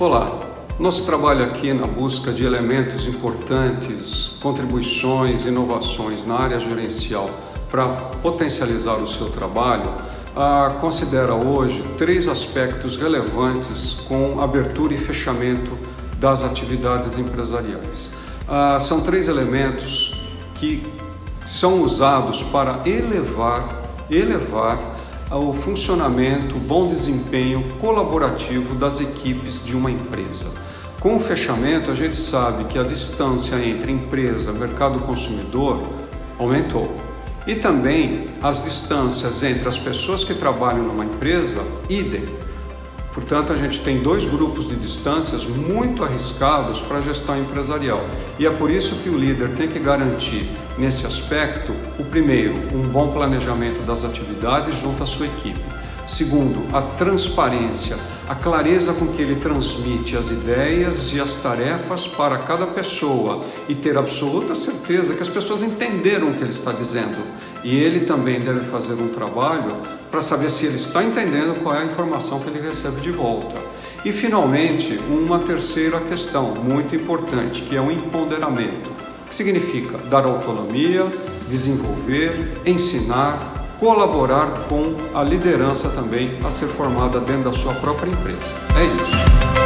Olá, nosso trabalho aqui na busca de elementos importantes, contribuições, inovações na área gerencial para potencializar o seu trabalho, ah, considera hoje três aspectos relevantes com abertura e fechamento das atividades empresariais. Ah, são três elementos que são usados para elevar, elevar ao funcionamento, bom desempenho colaborativo das equipes de uma empresa. Com o fechamento, a gente sabe que a distância entre empresa e mercado consumidor aumentou. E também as distâncias entre as pessoas que trabalham numa empresa, idem. Portanto, a gente tem dois grupos de distâncias muito arriscados para a gestão empresarial. E é por isso que o líder tem que garantir, nesse aspecto, o primeiro, um bom planejamento das atividades junto à sua equipe. Segundo, a transparência, a clareza com que ele transmite as ideias e as tarefas para cada pessoa e ter absoluta certeza que as pessoas entenderam o que ele está dizendo. E ele também deve fazer um trabalho para saber se ele está entendendo qual é a informação que ele recebe de volta. E finalmente, uma terceira questão muito importante, que é o empoderamento, que significa dar autonomia, desenvolver, ensinar, colaborar com a liderança também a ser formada dentro da sua própria empresa. É isso.